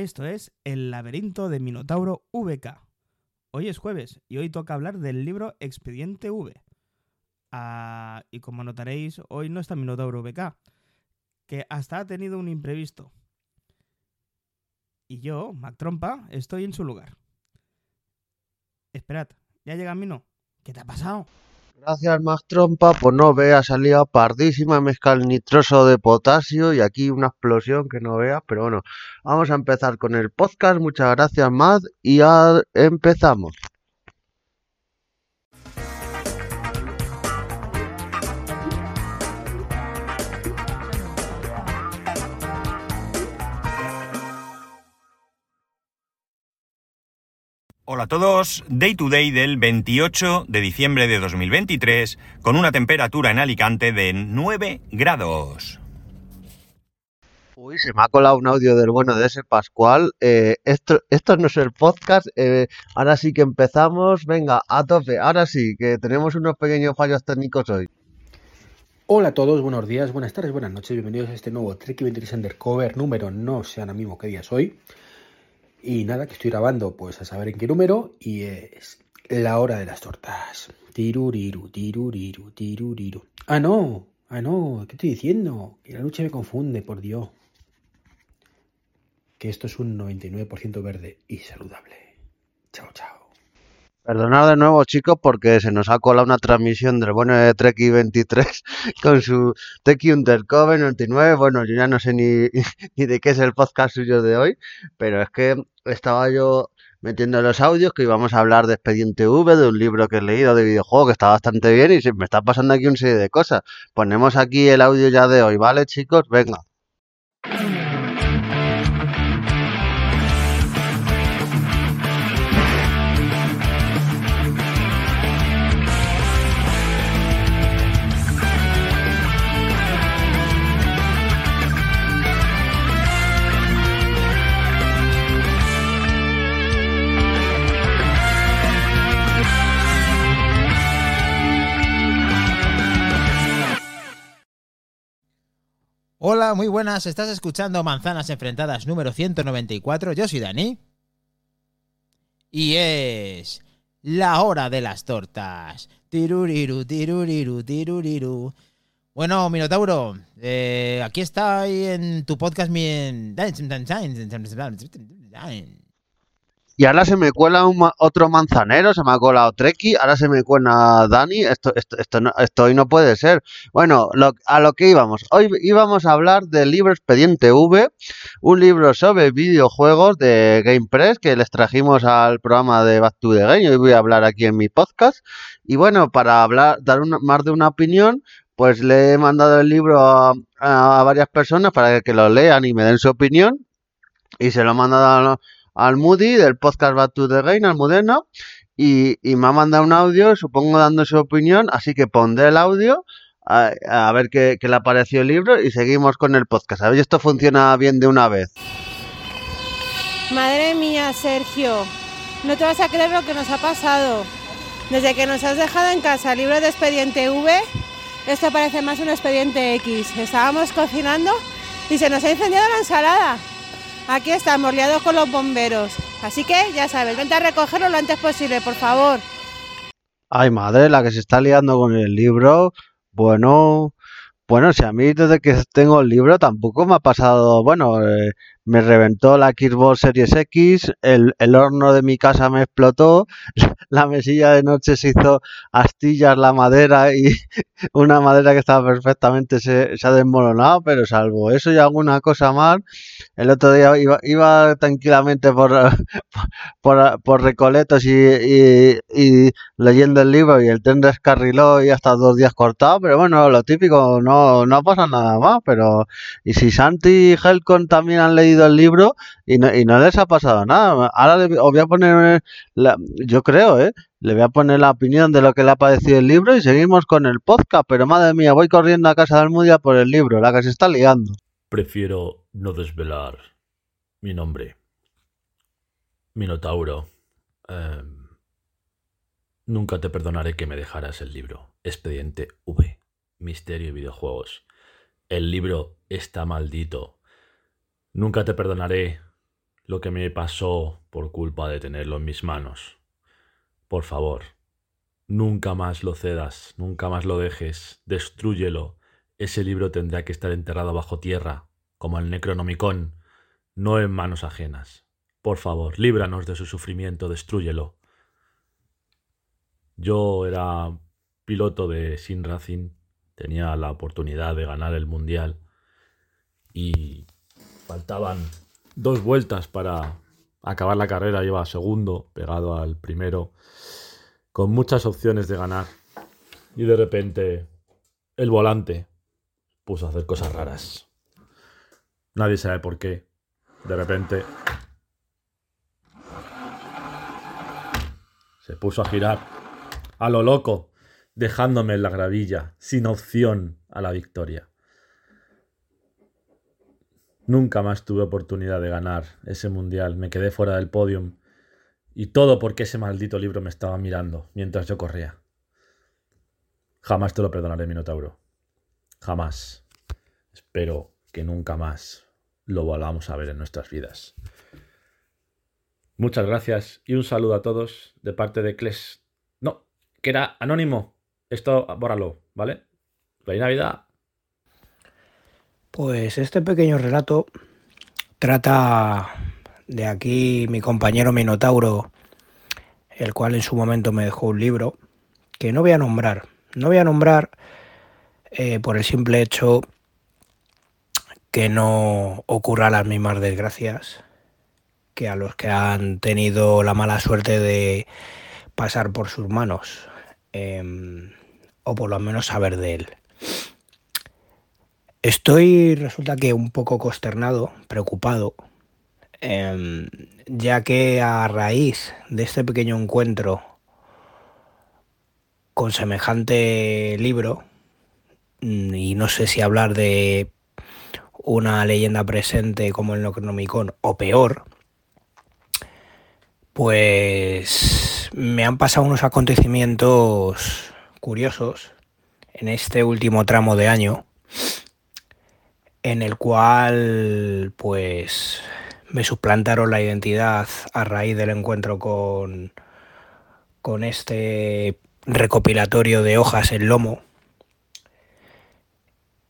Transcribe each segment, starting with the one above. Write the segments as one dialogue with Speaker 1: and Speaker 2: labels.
Speaker 1: Esto es El laberinto de Minotauro VK. Hoy es jueves y hoy toca hablar del libro Expediente V. Ah, y como notaréis, hoy no está Minotauro VK, que hasta ha tenido un imprevisto. Y yo, Mac Trompa, estoy en su lugar. Esperad, ya llega Mino. ¿Qué te ha pasado?
Speaker 2: Gracias, más trompa, pues no vea, salía pardísima mezcal nitroso de potasio y aquí una explosión que no veas, pero bueno, vamos a empezar con el podcast. Muchas gracias, Matt, y ya empezamos.
Speaker 3: Hola a todos, Day to Day del 28 de diciembre de 2023 con una temperatura en Alicante de 9 grados.
Speaker 2: Uy, se me ha colado un audio del bueno de ese Pascual. Eh, esto, esto no es el podcast. eh, ahora sí que empezamos. Venga, a tope. Ahora sí, que tenemos unos pequeños fallos técnicos hoy.
Speaker 4: Hola a todos, buenos días, buenas tardes, buenas noches, bienvenidos a este nuevo Trek 23 Undercover número, no sé ahora mismo qué día es hoy. Y nada, que estoy grabando, pues a saber en qué número, y es la hora de las tortas. Tiruriru, tiruriru, tiruriru. Ah, no, ah, no, ¿qué estoy diciendo? Que la lucha me confunde, por Dios. Que esto es un 99% verde y saludable. Chao, chao.
Speaker 2: Perdonad de nuevo, chicos, porque se nos ha colado una transmisión del bueno de Treki 23 con su Treki Undercover 99. Bueno, yo ya no sé ni, ni de qué es el podcast suyo de hoy, pero es que estaba yo metiendo los audios que íbamos a hablar de Expediente V, de un libro que he leído de videojuego que está bastante bien y se me está pasando aquí una serie de cosas. Ponemos aquí el audio ya de hoy, ¿vale, chicos? Venga.
Speaker 5: Hola, muy buenas. Estás escuchando Manzanas Enfrentadas número 194. Yo soy Dani. Y es la hora de las tortas. Tiruriru, tiruriru, tiruriru. Bueno, Minotauro, eh, aquí está ahí en tu podcast mi...
Speaker 2: Y ahora se me cuela un ma- otro manzanero, se me ha colado Treki, ahora se me cuela Dani, esto, esto, esto, no, esto hoy no puede ser. Bueno, a lo que íbamos. Hoy íbamos a hablar del libro Expediente V, un libro sobre videojuegos de GamePress que les trajimos al programa de Back to the Game. Hoy voy a hablar aquí en mi podcast. Y bueno, para hablar, dar una- más de una opinión, pues le he mandado el libro a, a varias personas para que lo lean y me den su opinión. Y se lo he mandado a, al Moody del podcast Back to the al Mudena, y, y me ha mandado un audio, supongo dando su opinión, así que pondré el audio a, ver qué, le ha parecido el libro y seguimos con el podcast. A ver esto funciona bien de una vez.
Speaker 6: Madre mía, Sergio, no te vas a creer lo que nos ha pasado. Desde que nos has dejado en casa el libro de expediente V, esto parece más un expediente X. Estábamos cocinando y se nos ha incendiado la ensalada. Aquí estamos, liados con los bomberos. Así que ya sabes, vente a recogerlo lo antes posible, por favor.
Speaker 2: Ay, madre, la que se está liando con el libro. Bueno, bueno, si a mí desde que tengo el libro tampoco me ha pasado, bueno, eh, me reventó la Xbox Series X, el, el horno de mi casa me explotó, la mesilla de noche se hizo astillas la madera y una madera que estaba perfectamente se, se ha desmoronado, pero salvo eso y alguna cosa más, el otro día iba, iba tranquilamente por, por, por Recoletos y, y, y leyendo el libro y el tren descarriló y hasta dos días cortado, pero bueno, lo típico, no, no pasa nada más, pero y si Santi y Helcon también han leído el libro y no, y no les ha pasado nada, ahora le- os voy a poner, la- yo creo, ¿eh? Le voy a poner la opinión de lo que le ha parecido el libro y seguimos con el podcast, pero madre mía, voy corriendo a casa de Almudia por el libro, la que se está liando.
Speaker 7: Prefiero no desvelar mi nombre. Minotauro. Em, nunca te perdonaré que me dejaras el libro. Expediente V. Misterio y videojuegos. El libro está maldito. Nunca te perdonaré lo que me pasó por culpa de tenerlo en mis manos. Por favor, nunca más lo cedas, nunca más lo dejes, destrúyelo. Ese libro tendrá que estar enterrado bajo tierra, como el Necronomicon, no en manos ajenas. Por favor, líbranos de su sufrimiento, destrúyelo. Yo era piloto de Sin Racing, tenía la oportunidad de ganar el Mundial y faltaban dos vueltas para acabar la carrera, iba segundo, pegado al primero, con muchas opciones de ganar. Y de repente el volante puso a hacer cosas raras. Nadie sabe por qué. De repente se puso a girar a lo loco, dejándome en la gravilla, sin opción a la victoria. Nunca más tuve oportunidad de ganar ese mundial, me quedé fuera del podium. Y todo porque ese maldito libro me estaba mirando mientras yo corría. Jamás te lo perdonaré, Minotauro. Jamás. Espero que nunca más lo volvamos a ver en nuestras vidas. Muchas gracias y un saludo a todos de parte de Kles. No, que era anónimo. Esto, bórralo, ¿vale? Feliz Navidad.
Speaker 8: Pues este pequeño relato trata de aquí mi compañero Minotauro, el cual en su momento me dejó un libro que no voy a nombrar. No voy a nombrar eh, por el simple hecho que no ocurra las mismas desgracias que a los que han tenido la mala suerte de pasar por sus manos, em, o por lo menos saber de él. Estoy, resulta que un poco consternado, preocupado, em, ya que a raíz de este pequeño encuentro con semejante libro, mm, y no sé si hablar de una leyenda presente como el Necronomicon o peor, pues me han pasado unos acontecimientos curiosos en este último tramo de año en el cual pues me suplantaron la identidad a raíz del encuentro con, con este recopilatorio de hojas en lomo.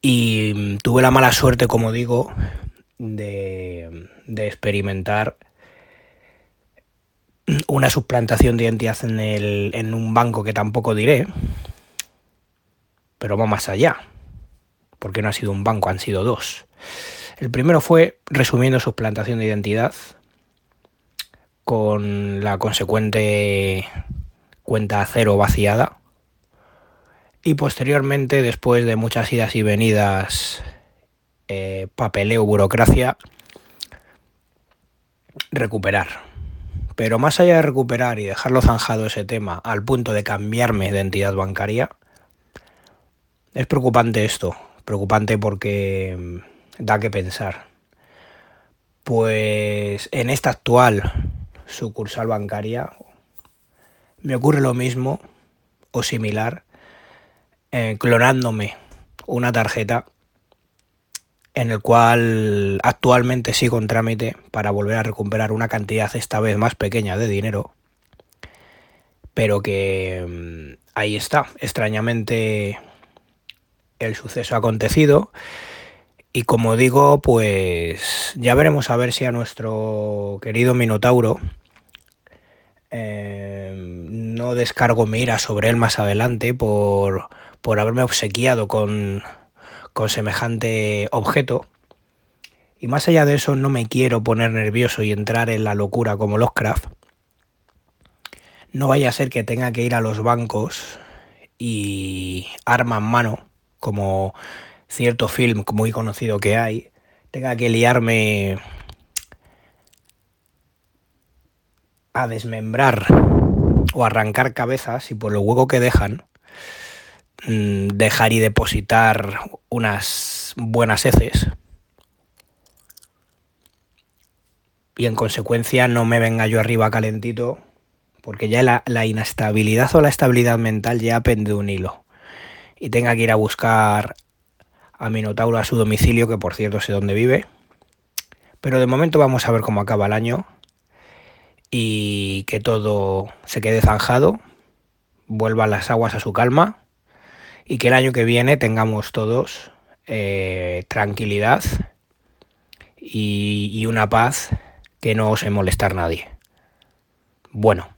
Speaker 8: Y tuve la mala suerte, como digo, de, de experimentar una suplantación de identidad en, el, en un banco que tampoco diré, pero va más allá porque no ha sido un banco, han sido dos. El primero fue, resumiendo, su plantación de identidad, con la consecuente cuenta cero vaciada. Y posteriormente, después de muchas idas y venidas, eh, papeleo, burocracia, recuperar. Pero más allá de recuperar y dejarlo zanjado ese tema al punto de cambiarme de entidad bancaria, es preocupante esto, preocupante porque da que pensar. Pues en esta actual sucursal bancaria me ocurre lo mismo o similar, eh, clonándome una tarjeta en el cual actualmente sigo en trámite para volver a recuperar una cantidad esta vez más pequeña de dinero, pero que mm, ahí está, extrañamente el suceso acontecido. Y como digo, pues ya veremos a ver si a nuestro querido Minotauro eh, no descargo mi ira sobre él más adelante por, por haberme obsequiado con, con semejante objeto. Y más allá de eso, no me quiero poner nervioso y entrar en la locura como los craft. No vaya a ser que tenga que ir a los bancos y arma en mano como cierto film muy conocido que hay, tenga que liarme a desmembrar o arrancar cabezas y por lo hueco que dejan, mm, dejar y depositar unas buenas heces. Y en consecuencia no me venga yo arriba calentito, porque ya la, la inestabilidad o la estabilidad mental ya pende un hilo y tenga que ir a buscar a Minotauro a su domicilio, que por cierto sé dónde vive, Pero de momento vamos a ver cómo acaba el año y que todo se quede zanjado, vuelvan las aguas a su calma y que el año que viene tengamos todos eh, tranquilidad y, una paz que no ose molestar nadie. Bueno,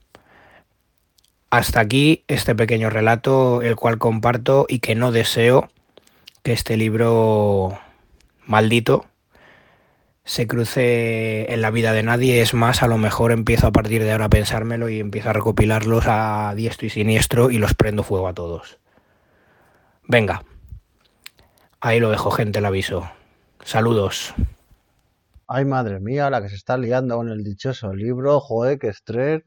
Speaker 8: hasta aquí este pequeño relato, el cual comparto y que no deseo que este libro maldito se cruce en la vida de nadie. Es más, a lo mejor empiezo a partir de ahora a pensármelo y empiezo a recopilarlos a diestro y siniestro y los prendo fuego a todos. Venga, ahí lo dejo, gente, el aviso. Saludos.
Speaker 2: Ay, madre mía, la que se está liando con el dichoso libro, joder, qué estrés.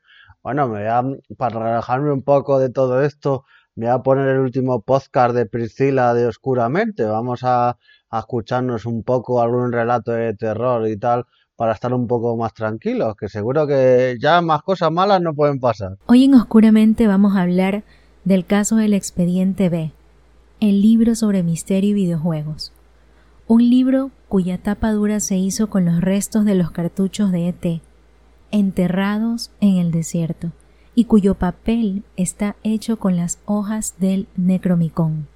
Speaker 2: Bueno, me voy a, para relajarme un poco de todo esto, me voy a poner el último podcast de Priscila de Oscuramente. Vamos a, a escucharnos un poco algún relato de terror y tal para estar un poco más tranquilos, que seguro que ya más cosas malas no pueden pasar.
Speaker 9: Hoy en Oscuramente vamos a hablar del caso del expediente B, el libro sobre misterio y videojuegos. Un libro cuya tapa dura se hizo con los restos de los cartuchos de ET, enterrados en el desierto, y cuyo papel está hecho con las hojas del Necromicon.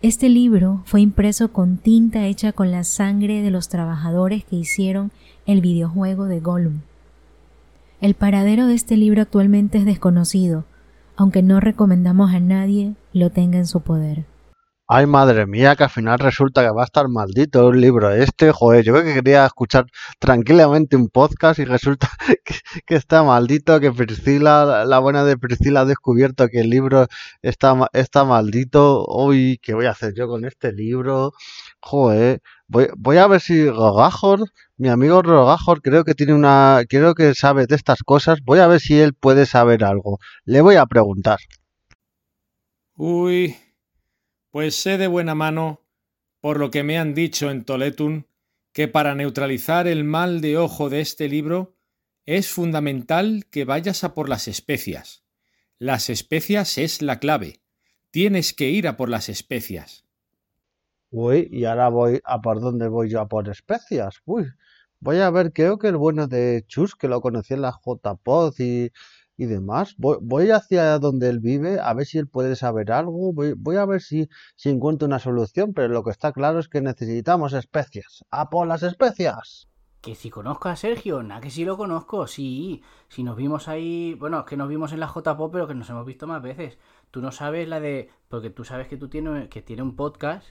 Speaker 9: Este libro fue impreso con tinta hecha con la sangre de los trabajadores que hicieron el videojuego de Gollum. El paradero de este libro actualmente es desconocido, aunque no recomendamos a nadie lo tenga en su poder.
Speaker 2: Ay, madre mía, que al final resulta que va a estar maldito un libro este. Joder, yo creo que quería escuchar tranquilamente un podcast y resulta que, está maldito, que Priscila, la buena de Priscila ha descubierto que el libro está, está maldito. Uy, ¿qué voy a hacer yo con este libro? Joder, voy, voy a ver si Rogajor, mi amigo Rogajor, creo que tiene una, creo que sabe de estas cosas. Voy a ver si él puede saber algo. Le voy a preguntar.
Speaker 10: Uy, pues sé de buena mano, por lo que me han dicho en Toletun, que para neutralizar el mal de ojo de este libro es fundamental que vayas a por las especias. Las especias es la clave. Tienes que ir a por las especias.
Speaker 2: Uy, y ahora voy a por dónde voy yo a por especias. Uy, voy a ver, creo que el bueno de Chus, que lo conocí en la JPod y, y demás, voy, voy hacia donde él vive, a ver si él puede saber algo, voy, voy a ver si, si encuentro una solución, pero lo que está claro es que necesitamos especias. ¡A por las especias!
Speaker 11: Que si conozco a Sergio, nada que sí lo conozco, sí. Si nos vimos ahí, bueno, es que nos vimos en la JPO, pero que nos hemos visto más veces. Tú no sabes la de, porque tú sabes que tú tienes, que tiene un podcast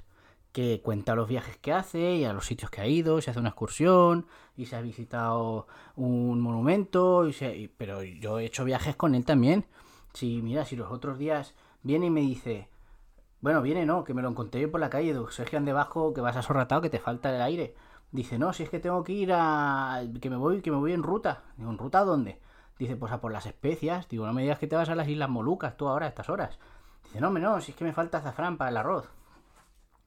Speaker 11: que cuenta los viajes que hace y a los sitios que ha ido, se hace una excursión y se ha visitado un monumento, y se- y- pero yo he hecho viajes con él también. Si, mira, si los otros días viene y me dice, bueno, viene no, que me lo encontré yo por la calle, Sergio, ande bajo, que vas asorratado, que te falta el aire. Dice, no, si es que tengo que ir a... que me voy, que me voy en ruta. ¿en ruta a dónde? Dice, pues a por las especias. Digo, no me digas que te vas a las Islas Molucas tú ahora a estas horas. Dice, no, no, si es que me falta azafrán para el arroz.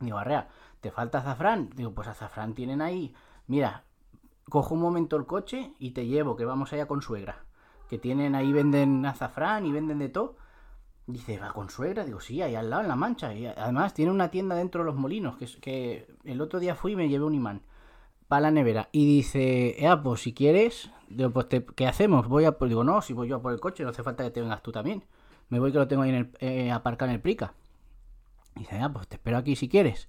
Speaker 11: Digo, arrea, ¿te falta azafrán? Digo, pues azafrán tienen ahí. Mira, cojo un momento el coche y te llevo, que vamos allá con suegra. Que tienen ahí, venden azafrán y venden de todo. Dice, ¿va con suegra? Digo, sí, ahí al lado, en La Mancha. Y además tiene una tienda dentro de los molinos, que, que el otro día fui y me llevé un imán para la nevera. Y dice, ya, pues si quieres, digo, pues ¿qué hacemos? Voy a. Digo, no, si voy yo a por el coche, no hace falta que te vengas tú también. Me voy que lo tengo ahí en el, eh, en el Prica. Dice, ya, pues te espero aquí si quieres.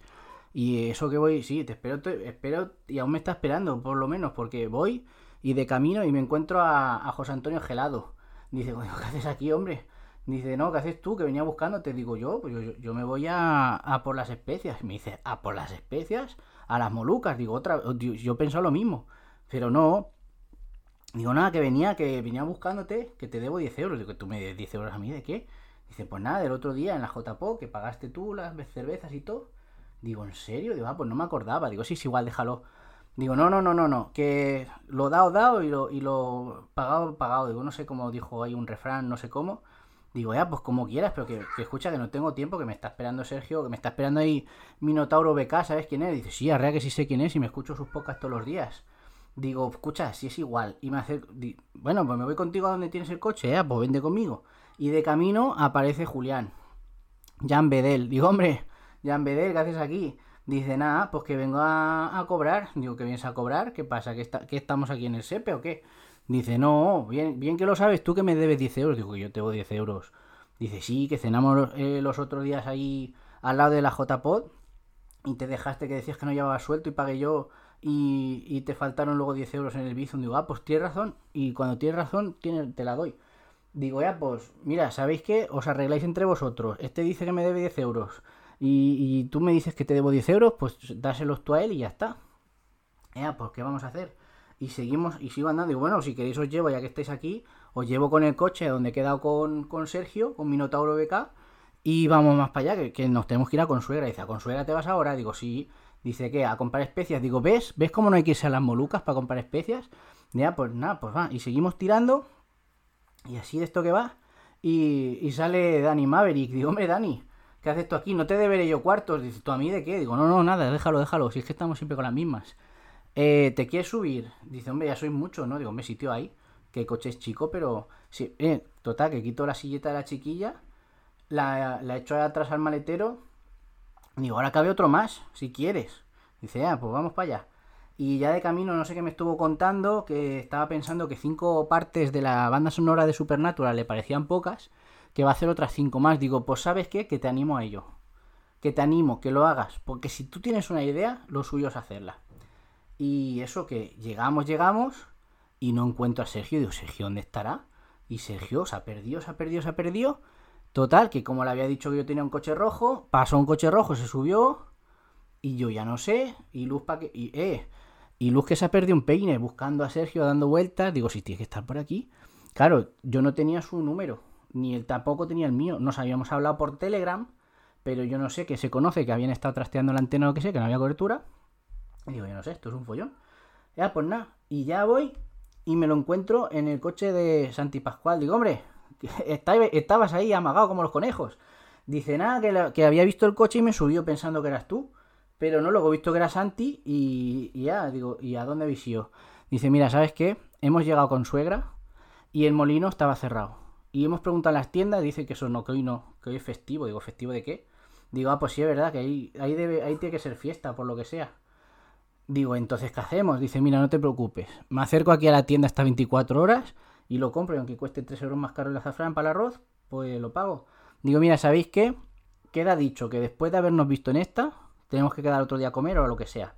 Speaker 11: Y eso que voy, sí, te espero, te espero y aún me está esperando, por lo menos, porque voy y de camino y me encuentro a, José Antonio Gelado. Dice, "Coño, ¿qué haces aquí, hombre? Dice, no, ¿qué haces tú? Que venía buscando. Te digo yo, pues yo, yo- me voy a, a por las especias. Y me dice, ¿a por las especias? A las molucas. Digo, otra yo, yo pensaba lo mismo. Pero no. Digo, nada, que venía, que venía buscándote, que te debo 10 euros. Digo, ¿tú me debes 10 euros a mí de qué? Dice, pues nada, el otro día en la JPO, que pagaste tú las cervezas y todo. Digo, ¿en serio? Digo, ah, pues no me acordaba. Digo, sí, sí, igual, déjalo. Digo, no, no, no, no, no, que lo dado, dado y lo, y lo pagado, pagado. Digo, no sé cómo dijo ahí un refrán, no sé cómo. Digo, ya, pues como quieras, pero que, escucha que no tengo tiempo, que me está esperando Sergio, que me está esperando ahí Minotauro BK, ¿sabes quién es? Dice, sí, arrea que sí sé quién es y me escucho sus podcasts todos los días. Digo, escucha, si es igual. Y me hace, bueno, pues me voy contigo a donde tienes el coche, ya, pues vende conmigo. Y de camino aparece Julián. Jan Bedel. Digo, hombre, Jan Bedel, ¿qué haces aquí? Dice, nada, pues que vengo a, cobrar. Digo, ¿que vienes a cobrar? ¿Qué pasa? ¿Que, está, ¿Que estamos aquí en el SEPE o qué? Dice, no, bien, bien que lo sabes tú que me debes 10 euros. Digo, que yo te doy 10 euros. Dice, sí, que cenamos eh, los otros días ahí al lado de la JPod y te dejaste que decías que no llevaba suelto y pagué yo y, te faltaron luego 10 euros en el Bizum. Digo, ah, pues tienes razón. Y cuando tienes razón, te la doy. Digo, ya, pues, mira, ¿sabéis qué? Os arregláis entre vosotros. Este dice que me debe 10 euros. Y, y tú me dices que te debo 10 euros, pues dáselos tú a él y ya está. Ya, pues, ¿qué vamos a hacer? Y seguimos, y sigo andando. Digo, bueno, si queréis os llevo, ya que estáis aquí, os llevo con el coche donde he quedado con, con Sergio, con Minotauro BK, y vamos más para allá, que, que nos tenemos que ir a Consuegra. Dice, ¿a Consuegra te vas ahora? Digo, sí. Dice, ¿qué? ¿A comprar especias? Digo, ¿ves? ¿Ves cómo no hay que irse a las Molucas para comprar especias? Ya, pues nada, pues va. Y seguimos tirando. Y así de esto que va. Y, y sale Dani Maverick. Digo, hombre, Dani, ¿qué haces tú aquí? No te deberé yo cuartos. Dice, ¿tú a mí de qué? Digo, no, no, nada, déjalo, déjalo. Si es que estamos siempre con las mismas. Eh, ¿Te quieres subir? Dice, hombre, ya soy mucho, ¿no? Digo, hombre, sitio hay. Que coche es chico, pero... Sí, eh, total, que quito la silleta de la chiquilla. La, la echo atrás al maletero. Digo, ahora cabe otro más, si quieres. Dice, ah, pues vamos para allá. Y ya de camino, no sé qué me estuvo contando, que estaba pensando que cinco partes de la banda sonora de Supernatural le parecían pocas, que va a hacer otras cinco más. Digo, pues sabes qué, que te animo a ello. Que te animo, que lo hagas. Porque si tú tienes una idea, lo suyo es hacerla. Y eso que llegamos, llegamos, y no encuentro a Sergio. Digo, Sergio, ¿dónde estará? Y Sergio se ha perdido, se ha perdido, se ha perdido. Total, que como le había dicho que yo tenía un coche rojo, pasó un coche rojo, se subió, y yo ya no sé, y Luz pa que. Y, eh, y Luz que se ha perdido un peine buscando a Sergio dando vueltas. Digo, si tiene que estar por aquí. Claro, yo no tenía su número, ni él tampoco tenía el mío. Nos habíamos hablado por Telegram, pero yo no sé que se conoce que habían estado trasteando la antena o lo que sé, que no había cobertura. Y digo, yo no sé, esto es un follón. Ya, pues nada. Y ya voy y me lo encuentro en el coche de Santi Pascual. Digo, hombre, estabas ahí amagado como los conejos. Dice, nada, que había visto el coche y me subió pensando que eras tú. Pero no, luego he visto que era Santi y, ya, digo, ¿y a dónde habéis ido? Dice, mira, ¿sabes qué? Hemos llegado con suegra y el molino estaba cerrado. Y hemos preguntado en las tiendas, dice que eso no, que hoy no, que hoy es festivo. Digo, ¿festivo de qué? Digo, ah, pues sí, es verdad, que ahí, ahí, debe, ahí tiene que ser fiesta, por lo que sea. Digo, entonces, ¿qué hacemos? Dice, mira, no te preocupes. Me acerco aquí a la tienda hasta 24 horas y lo compro. Y aunque cueste 3 euros más caro el azafrán para el arroz, pues lo pago. Digo, mira, ¿sabéis qué? Queda dicho que después de habernos visto en esta, tenemos que quedar otro día a comer o lo que sea.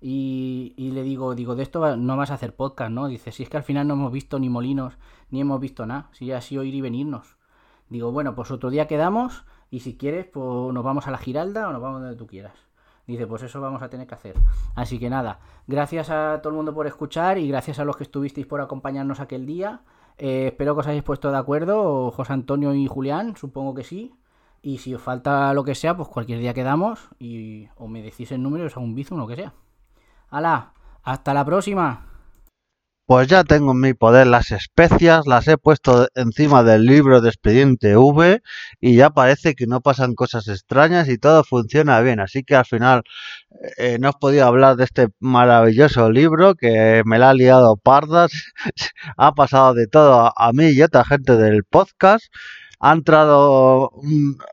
Speaker 11: Y, y, le digo, digo, de esto no vas a hacer podcast, ¿no? Dice, si es que al final no hemos visto ni molinos, ni hemos visto nada, si ha sido ir y venirnos. Digo, bueno, pues otro día quedamos y si quieres, pues nos vamos a la Giralda o nos vamos donde tú quieras. Dice, pues eso vamos a tener que hacer. Así que nada, gracias a todo el mundo por escuchar y gracias a los que estuvisteis por acompañarnos aquel día. Eh, espero que os hayáis puesto de acuerdo, José Antonio y Julián, supongo que sí. Y si os falta lo que sea, pues cualquier día quedamos y o me decís el número, os hago un bizum o lo que sea. ¡Hala! ¡Hasta la próxima!
Speaker 2: Pues ya tengo en mi poder las especias, las he puesto encima del libro de expediente V y ya parece que no pasan cosas extrañas y todo funciona bien. Así que al final eh, no os podía hablar de este maravilloso libro que me la ha liado pardas, ha pasado de todo a mí y a otra gente del podcast ha entrado,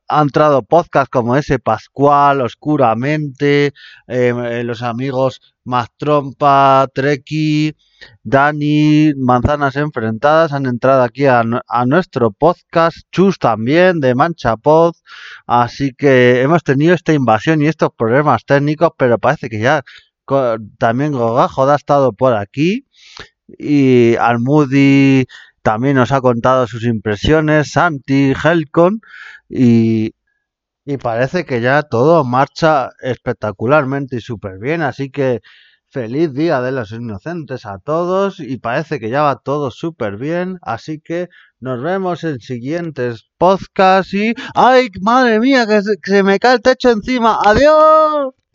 Speaker 2: ha entrado podcast como ese Pascual, Oscuramente, eh, los amigos Más Trompa, Treki, Dani, Manzanas Enfrentadas han entrado aquí a, nuestro podcast, Chus también, de Mancha Pod, así que hemos tenido esta invasión y estos problemas técnicos, pero parece que ya también Gogajo ha estado por aquí. Y Almudi también nos ha contado sus impresiones, Santi, Helcon, y, y parece que ya todo marcha espectacularmente y súper bien, así que feliz día de los inocentes a todos y parece que ya va todo súper bien, así que nos vemos en siguientes podcasts y... ¡Ay, madre mía, que se, que se me cae el techo encima! ¡Adiós!